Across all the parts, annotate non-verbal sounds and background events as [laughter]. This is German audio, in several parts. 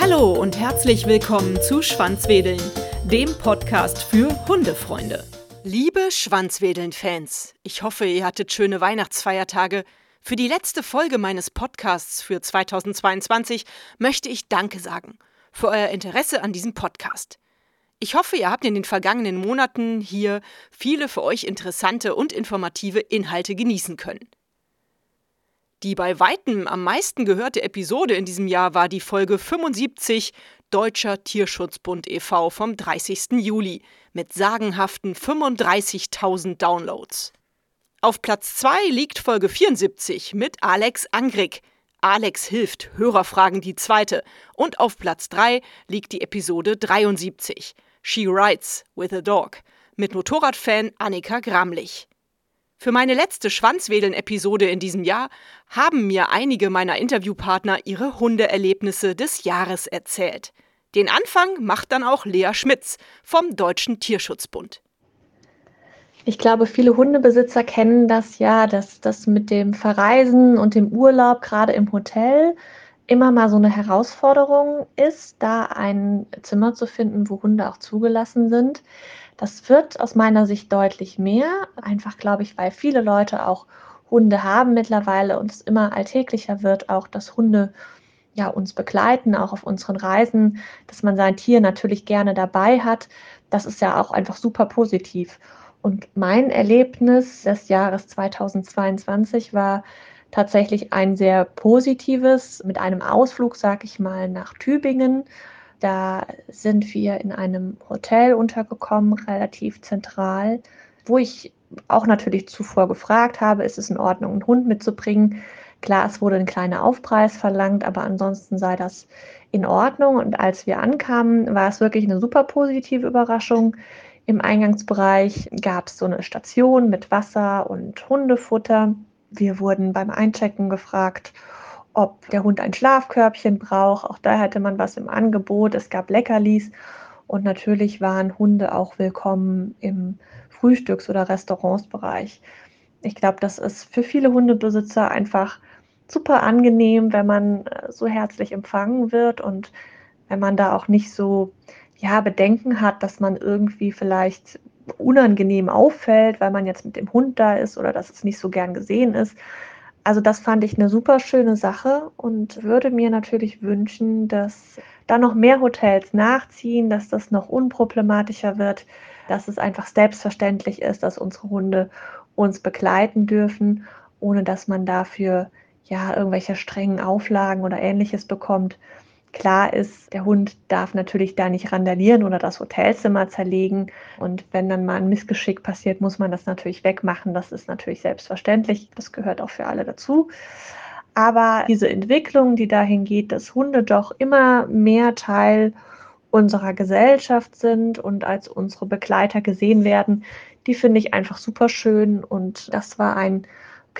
Hallo und herzlich willkommen zu Schwanzwedeln, dem Podcast für Hundefreunde. Liebe Schwanzwedeln-Fans, ich hoffe, ihr hattet schöne Weihnachtsfeiertage. Für die letzte Folge meines Podcasts für 2022 möchte ich Danke sagen für euer Interesse an diesem Podcast. Ich hoffe, ihr habt in den vergangenen Monaten hier viele für euch interessante und informative Inhalte genießen können. Die bei weitem am meisten gehörte Episode in diesem Jahr war die Folge 75 Deutscher Tierschutzbund e.V. vom 30. Juli mit sagenhaften 35.000 Downloads. Auf Platz 2 liegt Folge 74 mit Alex Angrig. Alex hilft, Hörerfragen die zweite. Und auf Platz 3 liegt die Episode 73 She Rides with a Dog mit Motorradfan Annika Gramlich. Für meine letzte Schwanzwedeln-Episode in diesem Jahr haben mir einige meiner Interviewpartner ihre Hundeerlebnisse des Jahres erzählt. Den Anfang macht dann auch Lea Schmitz vom Deutschen Tierschutzbund. Ich glaube, viele Hundebesitzer kennen das ja, dass das mit dem Verreisen und dem Urlaub, gerade im Hotel, immer mal so eine Herausforderung ist, da ein Zimmer zu finden, wo Hunde auch zugelassen sind. Das wird aus meiner Sicht deutlich mehr, einfach glaube ich, weil viele Leute auch Hunde haben mittlerweile und es immer alltäglicher wird, auch dass Hunde ja, uns begleiten, auch auf unseren Reisen, dass man sein Tier natürlich gerne dabei hat. Das ist ja auch einfach super positiv. Und mein Erlebnis des Jahres 2022 war tatsächlich ein sehr positives mit einem Ausflug, sag ich mal, nach Tübingen. Da sind wir in einem Hotel untergekommen, relativ zentral, wo ich auch natürlich zuvor gefragt habe, ist es in Ordnung, einen Hund mitzubringen. Klar, es wurde ein kleiner Aufpreis verlangt, aber ansonsten sei das in Ordnung. Und als wir ankamen, war es wirklich eine super positive Überraschung. Im Eingangsbereich gab es so eine Station mit Wasser und Hundefutter. Wir wurden beim Einchecken gefragt, ob der Hund ein Schlafkörbchen braucht. Auch da hatte man was im Angebot. Es gab Leckerlis und natürlich waren Hunde auch willkommen im Frühstücks- oder Restaurantsbereich. Ich glaube, das ist für viele Hundebesitzer einfach super angenehm, wenn man äh, so herzlich empfangen wird und wenn man da auch nicht so ja, Bedenken hat, dass man irgendwie vielleicht unangenehm auffällt, weil man jetzt mit dem Hund da ist oder dass es nicht so gern gesehen ist. Also das fand ich eine super schöne Sache und würde mir natürlich wünschen, dass da noch mehr Hotels nachziehen, dass das noch unproblematischer wird, dass es einfach selbstverständlich ist, dass unsere Hunde uns begleiten dürfen, ohne dass man dafür ja irgendwelche strengen Auflagen oder ähnliches bekommt. Klar ist, der Hund darf natürlich da nicht randalieren oder das Hotelzimmer zerlegen. Und wenn dann mal ein Missgeschick passiert, muss man das natürlich wegmachen. Das ist natürlich selbstverständlich. Das gehört auch für alle dazu. Aber diese Entwicklung, die dahin geht, dass Hunde doch immer mehr Teil unserer Gesellschaft sind und als unsere Begleiter gesehen werden, die finde ich einfach super schön. Und das war ein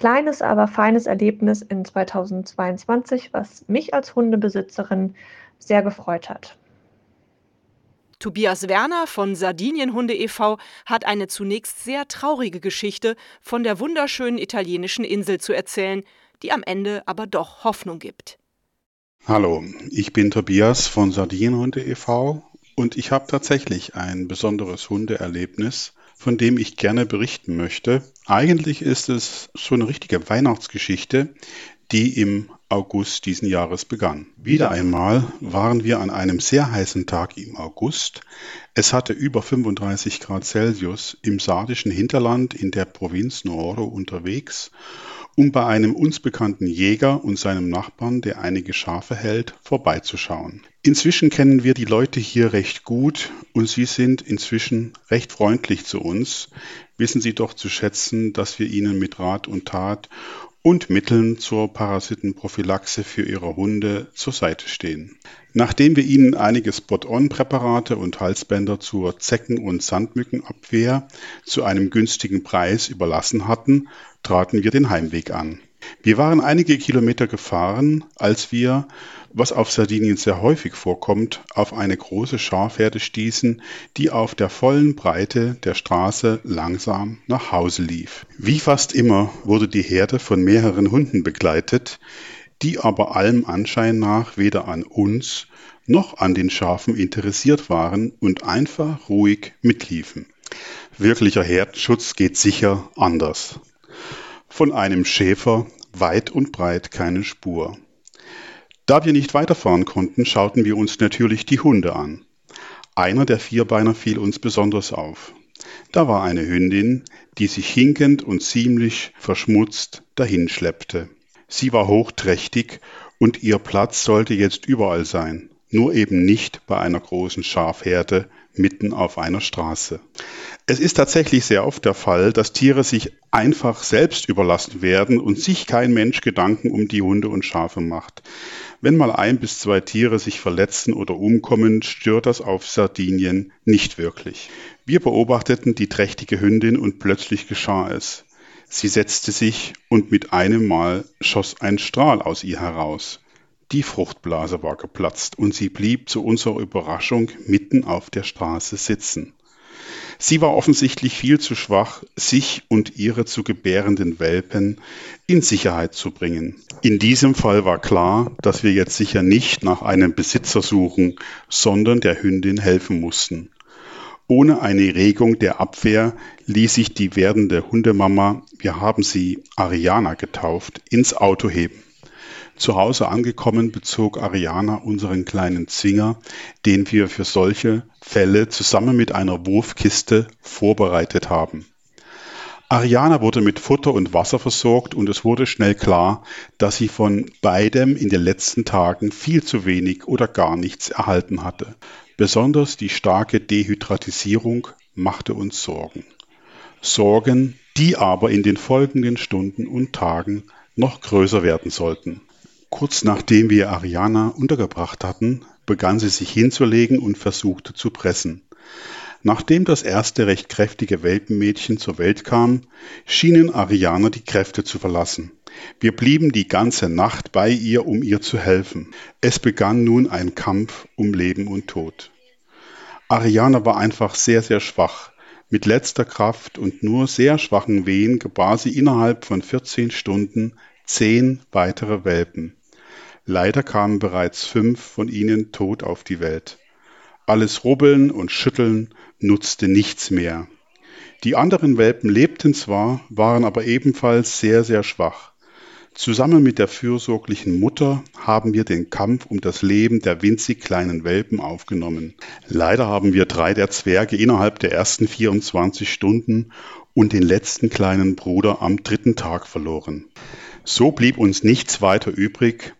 kleines, aber feines Erlebnis in 2022, was mich als Hundebesitzerin sehr gefreut hat. Tobias Werner von Sardinienhunde e.V. hat eine zunächst sehr traurige Geschichte von der wunderschönen italienischen Insel zu erzählen, die am Ende aber doch Hoffnung gibt. Hallo, ich bin Tobias von Sardinienhunde e.V. und ich habe tatsächlich ein besonderes Hundeerlebnis, von dem ich gerne berichten möchte. Eigentlich ist es so eine richtige Weihnachtsgeschichte, die im August diesen Jahres begann. Wieder einmal waren wir an einem sehr heißen Tag im August. Es hatte über 35 Grad Celsius im sardischen Hinterland in der Provinz Nuoro unterwegs um bei einem uns bekannten Jäger und seinem Nachbarn, der einige Schafe hält, vorbeizuschauen. Inzwischen kennen wir die Leute hier recht gut und sie sind inzwischen recht freundlich zu uns, wissen sie doch zu schätzen, dass wir ihnen mit Rat und Tat und Mitteln zur Parasitenprophylaxe für ihre Hunde zur Seite stehen. Nachdem wir ihnen einige Spot-on-Präparate und Halsbänder zur Zecken- und Sandmückenabwehr zu einem günstigen Preis überlassen hatten, traten wir den Heimweg an. Wir waren einige Kilometer gefahren, als wir, was auf Sardinien sehr häufig vorkommt, auf eine große Schafherde stießen, die auf der vollen Breite der Straße langsam nach Hause lief. Wie fast immer wurde die Herde von mehreren Hunden begleitet, die aber allem Anschein nach weder an uns noch an den Schafen interessiert waren und einfach ruhig mitliefen. Wirklicher Herdenschutz geht sicher anders. Von einem Schäfer weit und breit keine Spur. Da wir nicht weiterfahren konnten, schauten wir uns natürlich die Hunde an. Einer der Vierbeiner fiel uns besonders auf. Da war eine Hündin, die sich hinkend und ziemlich verschmutzt dahinschleppte. Sie war hochträchtig und ihr Platz sollte jetzt überall sein, nur eben nicht bei einer großen Schafherde mitten auf einer Straße. Es ist tatsächlich sehr oft der Fall, dass Tiere sich einfach selbst überlassen werden und sich kein Mensch Gedanken um die Hunde und Schafe macht. Wenn mal ein bis zwei Tiere sich verletzen oder umkommen, stört das auf Sardinien nicht wirklich. Wir beobachteten die trächtige Hündin und plötzlich geschah es. Sie setzte sich und mit einem Mal schoss ein Strahl aus ihr heraus. Die Fruchtblase war geplatzt und sie blieb zu unserer Überraschung mitten auf der Straße sitzen. Sie war offensichtlich viel zu schwach, sich und ihre zu gebärenden Welpen in Sicherheit zu bringen. In diesem Fall war klar, dass wir jetzt sicher nicht nach einem Besitzer suchen, sondern der Hündin helfen mussten. Ohne eine Regung der Abwehr ließ sich die werdende Hundemama, wir haben sie Ariana getauft, ins Auto heben. Zu Hause angekommen bezog Ariana unseren kleinen Zwinger, den wir für solche Fälle zusammen mit einer Wurfkiste vorbereitet haben. Ariana wurde mit Futter und Wasser versorgt und es wurde schnell klar, dass sie von beidem in den letzten Tagen viel zu wenig oder gar nichts erhalten hatte. Besonders die starke Dehydratisierung machte uns Sorgen. Sorgen, die aber in den folgenden Stunden und Tagen noch größer werden sollten. Kurz nachdem wir Ariana untergebracht hatten, begann sie sich hinzulegen und versuchte zu pressen. Nachdem das erste recht kräftige Welpenmädchen zur Welt kam, schienen Ariana die Kräfte zu verlassen. Wir blieben die ganze Nacht bei ihr, um ihr zu helfen. Es begann nun ein Kampf um Leben und Tod. Ariana war einfach sehr, sehr schwach. Mit letzter Kraft und nur sehr schwachen Wehen gebar sie innerhalb von 14 Stunden zehn weitere Welpen. Leider kamen bereits fünf von ihnen tot auf die Welt. Alles Rubbeln und Schütteln nutzte nichts mehr. Die anderen Welpen lebten zwar, waren aber ebenfalls sehr, sehr schwach. Zusammen mit der fürsorglichen Mutter haben wir den Kampf um das Leben der winzig kleinen Welpen aufgenommen. Leider haben wir drei der Zwerge innerhalb der ersten 24 Stunden und den letzten kleinen Bruder am dritten Tag verloren. So blieb uns nichts weiter übrig,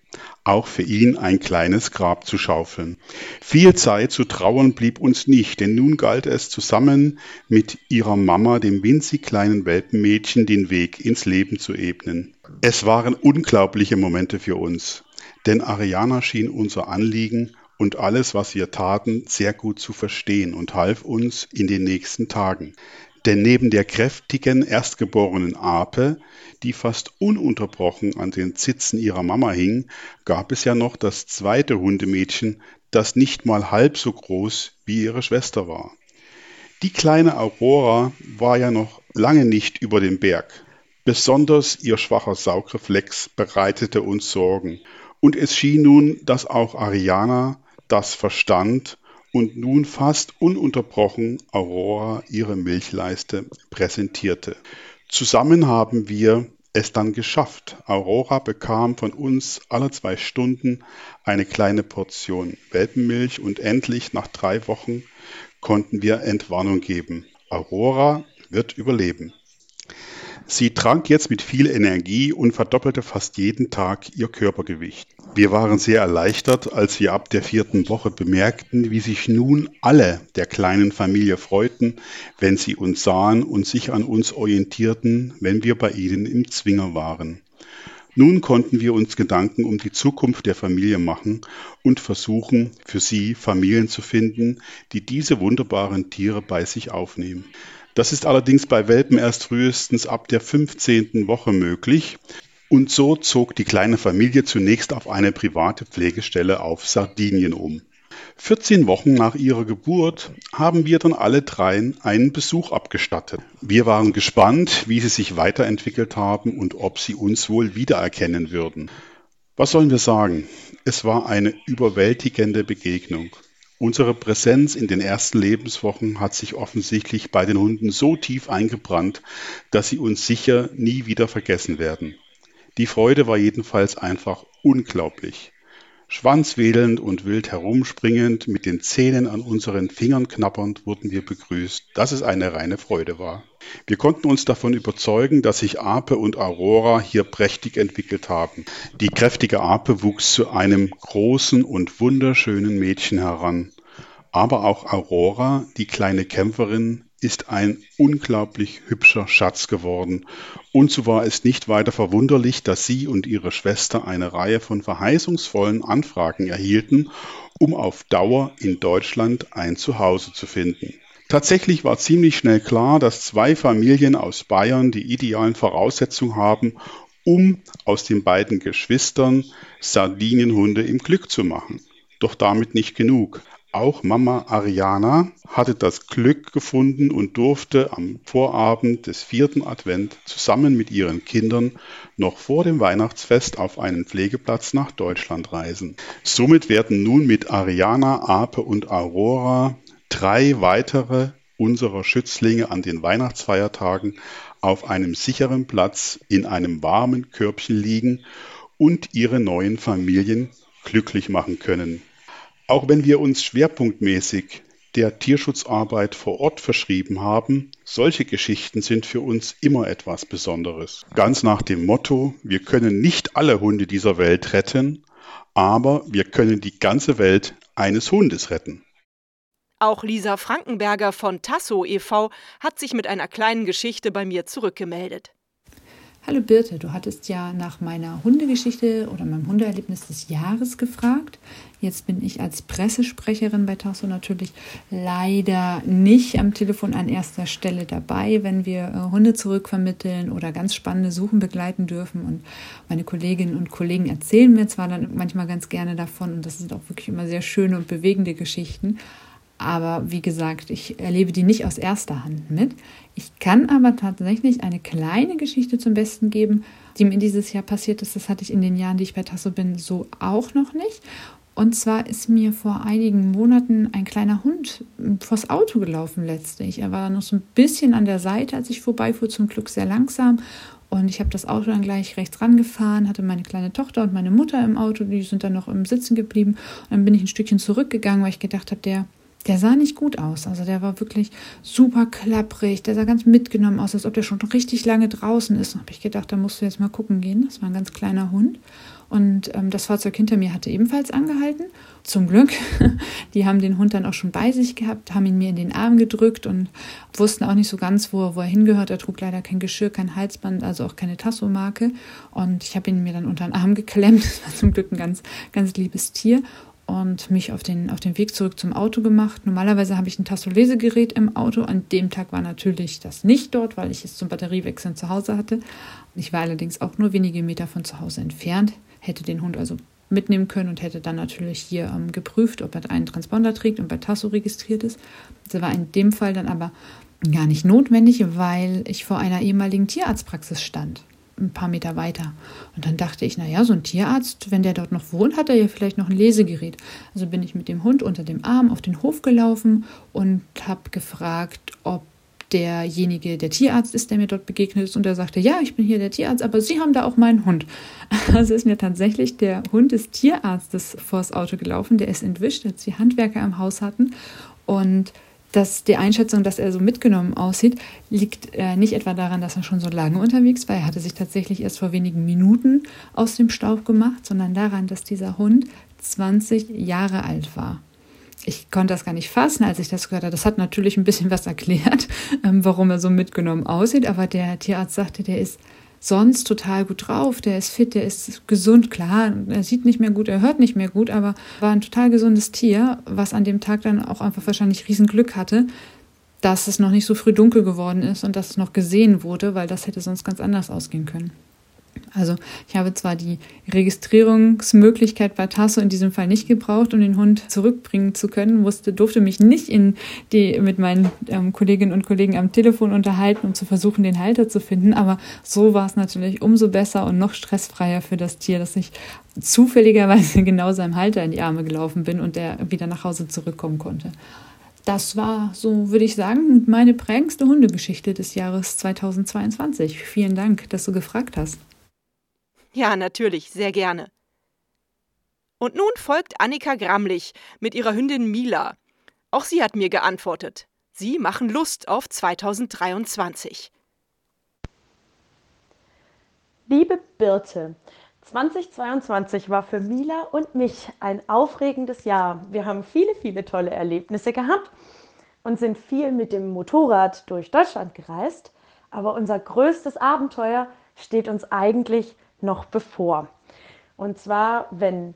auch für ihn ein kleines Grab zu schaufeln. Viel Zeit zu trauern blieb uns nicht, denn nun galt es zusammen mit ihrer Mama, dem winzig kleinen Welpenmädchen, den Weg ins Leben zu ebnen. Es waren unglaubliche Momente für uns, denn Ariana schien unser Anliegen und alles, was wir taten, sehr gut zu verstehen und half uns in den nächsten Tagen. Denn neben der kräftigen erstgeborenen Ape, die fast ununterbrochen an den Zitzen ihrer Mama hing, gab es ja noch das zweite Hundemädchen, das nicht mal halb so groß wie ihre Schwester war. Die kleine Aurora war ja noch lange nicht über dem Berg. Besonders ihr schwacher Saugreflex bereitete uns Sorgen. Und es schien nun, dass auch Ariana das verstand und nun fast ununterbrochen Aurora ihre Milchleiste präsentierte. Zusammen haben wir es dann geschafft. Aurora bekam von uns alle zwei Stunden eine kleine Portion Welpenmilch und endlich nach drei Wochen konnten wir Entwarnung geben. Aurora wird überleben. Sie trank jetzt mit viel Energie und verdoppelte fast jeden Tag ihr Körpergewicht. Wir waren sehr erleichtert, als wir ab der vierten Woche bemerkten, wie sich nun alle der kleinen Familie freuten, wenn sie uns sahen und sich an uns orientierten, wenn wir bei ihnen im Zwinger waren. Nun konnten wir uns Gedanken um die Zukunft der Familie machen und versuchen, für sie Familien zu finden, die diese wunderbaren Tiere bei sich aufnehmen. Das ist allerdings bei Welpen erst frühestens ab der 15. Woche möglich. Und so zog die kleine Familie zunächst auf eine private Pflegestelle auf Sardinien um. 14 Wochen nach ihrer Geburt haben wir dann alle dreien einen Besuch abgestattet. Wir waren gespannt, wie sie sich weiterentwickelt haben und ob sie uns wohl wiedererkennen würden. Was sollen wir sagen? Es war eine überwältigende Begegnung. Unsere Präsenz in den ersten Lebenswochen hat sich offensichtlich bei den Hunden so tief eingebrannt, dass sie uns sicher nie wieder vergessen werden. Die Freude war jedenfalls einfach unglaublich. Schwanzwedelnd und wild herumspringend, mit den Zähnen an unseren Fingern knappernd, wurden wir begrüßt, dass es eine reine Freude war. Wir konnten uns davon überzeugen, dass sich Ape und Aurora hier prächtig entwickelt haben. Die kräftige Ape wuchs zu einem großen und wunderschönen Mädchen heran. Aber auch Aurora, die kleine Kämpferin, ist ein unglaublich hübscher Schatz geworden. Und so war es nicht weiter verwunderlich, dass sie und ihre Schwester eine Reihe von verheißungsvollen Anfragen erhielten, um auf Dauer in Deutschland ein Zuhause zu finden. Tatsächlich war ziemlich schnell klar, dass zwei Familien aus Bayern die idealen Voraussetzungen haben, um aus den beiden Geschwistern Sardinienhunde im Glück zu machen. Doch damit nicht genug. Auch Mama Ariana hatte das Glück gefunden und durfte am Vorabend des vierten Advent zusammen mit ihren Kindern noch vor dem Weihnachtsfest auf einen Pflegeplatz nach Deutschland reisen. Somit werden nun mit Ariana, Ape und Aurora drei weitere unserer Schützlinge an den Weihnachtsfeiertagen auf einem sicheren Platz in einem warmen Körbchen liegen und ihre neuen Familien glücklich machen können. Auch wenn wir uns schwerpunktmäßig der Tierschutzarbeit vor Ort verschrieben haben, solche Geschichten sind für uns immer etwas Besonderes. Ganz nach dem Motto, wir können nicht alle Hunde dieser Welt retten, aber wir können die ganze Welt eines Hundes retten. Auch Lisa Frankenberger von Tasso e.V. hat sich mit einer kleinen Geschichte bei mir zurückgemeldet. Hallo Birte, du hattest ja nach meiner Hundegeschichte oder meinem Hundeerlebnis des Jahres gefragt. Jetzt bin ich als Pressesprecherin bei Tasso natürlich leider nicht am Telefon an erster Stelle dabei, wenn wir äh, Hunde zurückvermitteln oder ganz spannende Suchen begleiten dürfen. Und meine Kolleginnen und Kollegen erzählen mir zwar dann manchmal ganz gerne davon und das sind auch wirklich immer sehr schöne und bewegende Geschichten. Aber wie gesagt, ich erlebe die nicht aus erster Hand mit. Ich kann aber tatsächlich eine kleine Geschichte zum Besten geben, die mir dieses Jahr passiert ist. Das hatte ich in den Jahren, die ich bei Tasso bin, so auch noch nicht. Und zwar ist mir vor einigen Monaten ein kleiner Hund vors Auto gelaufen letztlich. Er war noch so ein bisschen an der Seite, als ich vorbeifuhr, zum Glück sehr langsam. Und ich habe das Auto dann gleich rechts rangefahren, hatte meine kleine Tochter und meine Mutter im Auto, die sind dann noch im Sitzen geblieben. Und dann bin ich ein Stückchen zurückgegangen, weil ich gedacht habe, der der sah nicht gut aus. Also der war wirklich super klapprig. Der sah ganz mitgenommen aus, als ob der schon richtig lange draußen ist. Da habe ich gedacht, da musst du jetzt mal gucken gehen. Das war ein ganz kleiner Hund. Und ähm, das Fahrzeug hinter mir hatte ebenfalls angehalten. Zum Glück. [laughs] Die haben den Hund dann auch schon bei sich gehabt, haben ihn mir in den Arm gedrückt und wussten auch nicht so ganz, wo, wo er hingehört. Er trug leider kein Geschirr, kein Halsband, also auch keine Tasso-Marke. Und ich habe ihn mir dann unter den Arm geklemmt. [laughs] Das war zum Glück ein ganz, ganz liebes Tier und mich auf den, auf den Weg zurück zum Auto gemacht. Normalerweise habe ich ein Tasso-Lesegerät im Auto. An dem Tag war natürlich das nicht dort, weil ich es zum Batteriewechseln zu Hause hatte. Ich war allerdings auch nur wenige Meter von zu Hause entfernt, hätte den Hund also mitnehmen können und hätte dann natürlich hier ähm, geprüft, ob er einen Transponder trägt und bei Tasso registriert ist. Das war in dem Fall dann aber gar nicht notwendig, weil ich vor einer ehemaligen Tierarztpraxis stand ein paar Meter weiter. Und dann dachte ich, naja, so ein Tierarzt, wenn der dort noch wohnt, hat er ja vielleicht noch ein Lesegerät. Also bin ich mit dem Hund unter dem Arm auf den Hof gelaufen und habe gefragt, ob derjenige der Tierarzt ist, der mir dort begegnet ist. Und er sagte, ja, ich bin hier der Tierarzt, aber Sie haben da auch meinen Hund. [laughs] Also ist mir tatsächlich der Hund des Tierarztes vors Auto gelaufen. Der ist entwischt, als die Handwerker im Haus hatten. Und dass die Einschätzung, dass er so mitgenommen aussieht, liegt äh, nicht etwa daran, dass er schon so lange unterwegs war. Er hatte sich tatsächlich erst vor wenigen Minuten aus dem Staub gemacht, sondern daran, dass dieser Hund 20 Jahre alt war. Ich konnte das gar nicht fassen, als ich das gehört habe. Das hat natürlich ein bisschen was erklärt, [laughs] ähm, warum er so mitgenommen aussieht. Aber der Tierarzt sagte, der ist sonst total gut drauf, der ist fit, der ist gesund, klar, er sieht nicht mehr gut, er hört nicht mehr gut, aber war ein total gesundes Tier, was an dem Tag dann auch einfach wahrscheinlich Riesenglück hatte, dass es noch nicht so früh dunkel geworden ist und dass es noch gesehen wurde, weil das hätte sonst ganz anders ausgehen können. Also ich habe zwar die Registrierungsmöglichkeit bei Tasso in diesem Fall nicht gebraucht, um den Hund zurückbringen zu können, musste, durfte mich nicht in die, mit meinen ähm, Kolleginnen und Kollegen am Telefon unterhalten, um zu versuchen, den Halter zu finden. Aber so war es natürlich umso besser und noch stressfreier für das Tier, dass ich zufälligerweise [laughs] genau seinem Halter in die Arme gelaufen bin und der wieder nach Hause zurückkommen konnte. Das war, so würde ich sagen, meine prägendste Hundegeschichte des Jahres 2022. Vielen Dank, dass du gefragt hast. Ja, natürlich, sehr gerne. Und nun folgt Annika Gramlich mit ihrer Hündin Mila. Auch sie hat mir geantwortet. Sie machen Lust auf 2023. Liebe Birte, 2022 war für Mila und mich ein aufregendes Jahr. Wir haben viele, viele tolle Erlebnisse gehabt und sind viel mit dem Motorrad durch Deutschland gereist. Aber unser größtes Abenteuer steht uns eigentlich noch bevor. Und zwar, wenn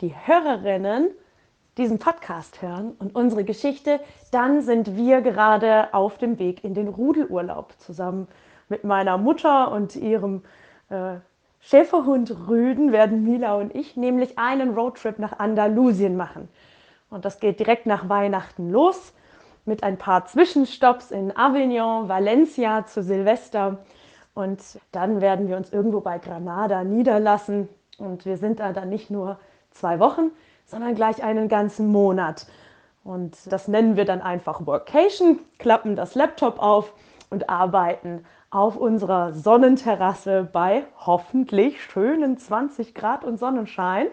die Hörerinnen diesen Podcast hören und unsere Geschichte, dann sind wir gerade auf dem Weg in den Rudelurlaub zusammen mit meiner Mutter und ihrem äh, Schäferhund Rüden werden Mila und ich nämlich einen Roadtrip nach Andalusien machen. Und das geht direkt nach Weihnachten los mit ein paar Zwischenstopps in Avignon, Valencia zu Silvester und dann werden wir uns irgendwo bei Granada niederlassen. Und wir sind da dann nicht nur zwei Wochen, sondern gleich einen ganzen Monat. Und das nennen wir dann einfach Workation, klappen das Laptop auf und arbeiten auf unserer Sonnenterrasse bei hoffentlich schönen 20 Grad und Sonnenschein.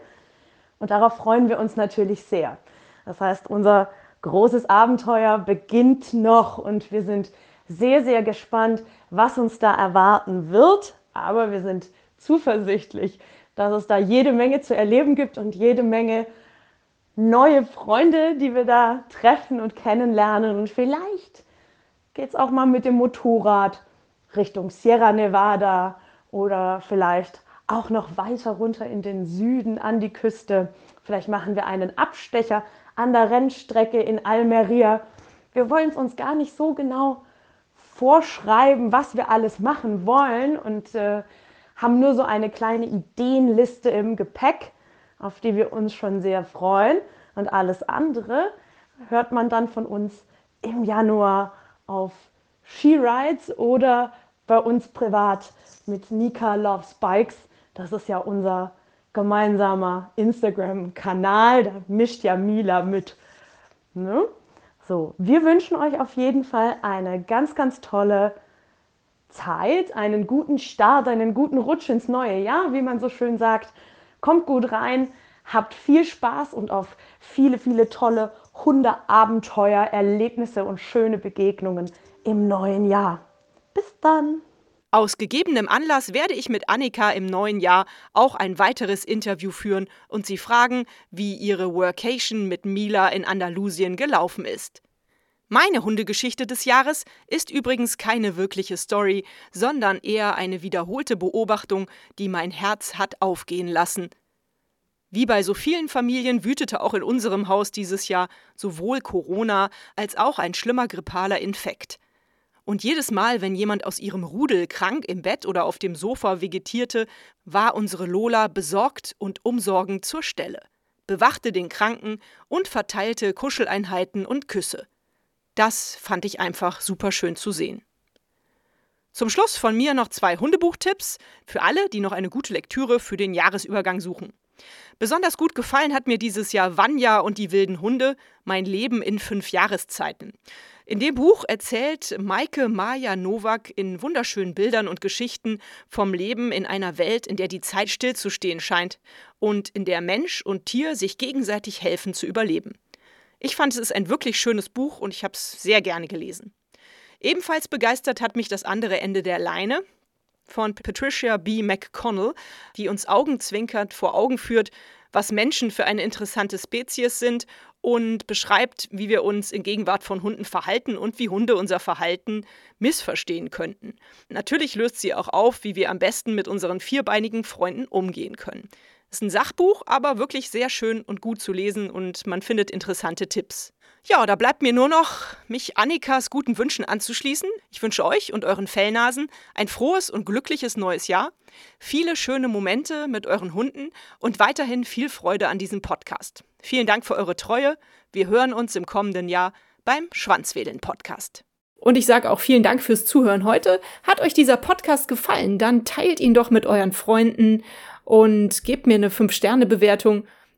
Und darauf freuen wir uns natürlich sehr. Das heißt, unser großes Abenteuer beginnt noch und wir sind sehr, sehr gespannt, was uns da erwarten wird. Aber wir sind zuversichtlich, dass es da jede Menge zu erleben gibt und jede Menge neue Freunde, die wir da treffen und kennenlernen. Und vielleicht geht es auch mal mit dem Motorrad Richtung Sierra Nevada oder vielleicht auch noch weiter runter in den Süden an die Küste. Vielleicht machen wir einen Abstecher an der Rennstrecke in Almeria. Wir wollen es uns gar nicht so genau vorschreiben, was wir alles machen wollen und äh, haben nur so eine kleine Ideenliste im Gepäck, auf die wir uns schon sehr freuen. Und alles andere hört man dann von uns im Januar auf She-Rides oder bei uns privat mit Nika Loves Bikes. Das ist ja unser gemeinsamer Instagram-Kanal. Da mischt ja Mila mit. Ne? So, wir wünschen euch auf jeden Fall eine ganz, ganz tolle Zeit, einen guten Start, einen guten Rutsch ins neue Jahr, wie man so schön sagt. Kommt gut rein, habt viel Spaß und auf viele, viele tolle Hundeabenteuer, Erlebnisse und schöne Begegnungen im neuen Jahr. Bis dann! Aus gegebenem Anlass werde ich mit Annika im neuen Jahr auch ein weiteres Interview führen und sie fragen, wie ihre Workation mit Mila in Andalusien gelaufen ist. Meine Hundegeschichte des Jahres ist übrigens keine wirkliche Story, sondern eher eine wiederholte Beobachtung, die mein Herz hat aufgehen lassen. Wie bei so vielen Familien wütete auch in unserem Haus dieses Jahr sowohl Corona als auch ein schlimmer grippaler Infekt. Und jedes Mal, wenn jemand aus ihrem Rudel krank im Bett oder auf dem Sofa vegetierte, war unsere Lola besorgt und umsorgend zur Stelle, bewachte den Kranken und verteilte Kuscheleinheiten und Küsse. Das fand ich einfach super schön zu sehen. Zum Schluss von mir noch zwei Hundebuchtipps für alle, die noch eine gute Lektüre für den Jahresübergang suchen. Besonders gut gefallen hat mir dieses Jahr Vanya und die wilden Hunde, mein Leben in fünf Jahreszeiten. In dem Buch erzählt Maike Maja Nowak in wunderschönen Bildern und Geschichten vom Leben in einer Welt, in der die Zeit stillzustehen scheint und in der Mensch und Tier sich gegenseitig helfen zu überleben. Ich fand es ist ein wirklich schönes Buch und ich habe es sehr gerne gelesen. Ebenfalls begeistert hat mich das andere Ende der Leine von Patricia B. McConnell, die uns augenzwinkernd vor Augen führt, was Menschen für eine interessante Spezies sind und beschreibt, wie wir uns in Gegenwart von Hunden verhalten und wie Hunde unser Verhalten missverstehen könnten. Natürlich löst sie auch auf, wie wir am besten mit unseren vierbeinigen Freunden umgehen können. Ist ein Sachbuch, aber wirklich sehr schön und gut zu lesen und man findet interessante Tipps. Ja, da bleibt mir nur noch, mich Annikas guten Wünschen anzuschließen. Ich wünsche euch und euren Fellnasen ein frohes und glückliches neues Jahr, viele schöne Momente mit euren Hunden und weiterhin viel Freude an diesem Podcast. Vielen Dank für eure Treue. Wir hören uns im kommenden Jahr beim Schwanzwedeln Podcast. Und ich sage auch vielen Dank fürs Zuhören heute. Hat euch dieser Podcast gefallen, dann teilt ihn doch mit euren Freunden und gebt mir eine 5-Sterne-Bewertung